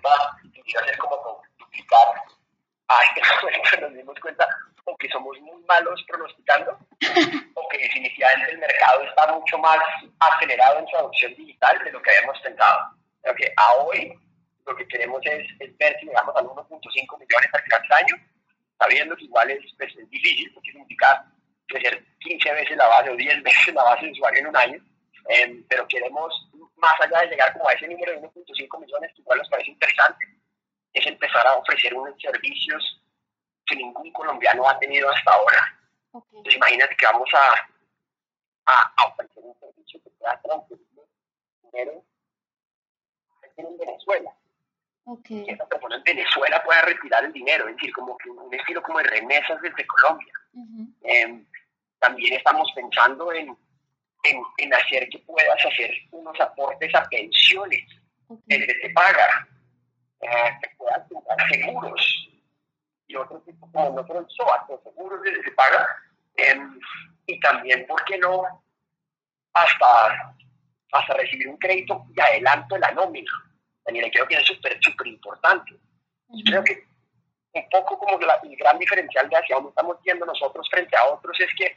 participar, iba a ser como duplicar. Ay, nos dimos cuenta o que somos muy malos pronosticando, o que definitivamente el mercado está mucho más acelerado en su adopción digital de lo que habíamos pensado. Creo que a hoy lo que queremos es, es ver si llegamos al 1.5 millones al final de año, sabiendo que igual es, pues, es difícil, porque significa crecer 15 veces la base o 10 veces la base de usuario en un año, eh, pero queremos, más allá de llegar como a ese número de 1.5, millones, que igual nos parece interesante, es empezar a ofrecer unos servicios que ningún colombiano ha tenido hasta ahora. Entonces imagínate que vamos a, a, ofrecer un servicio que pueda transferir dinero en Venezuela. Okay. Que esa persona en Venezuela pueda retirar el dinero, es decir, como que un estilo como de remesas desde Colombia. Em, también estamos pensando en, en, en, hacer que puedas hacer unos aportes a pensiones desde te paga, eh, que puedas comprar seguros y otro tipo como nosotros SOAT, seguros desde te paga, em, y también, ¿por qué no? Hasta, hasta recibir un crédito y adelanto de la nómina. También creo que es súper, súper importante. Creo que un poco como el gran diferencial de hacia dónde estamos viendo nosotros frente a otros es que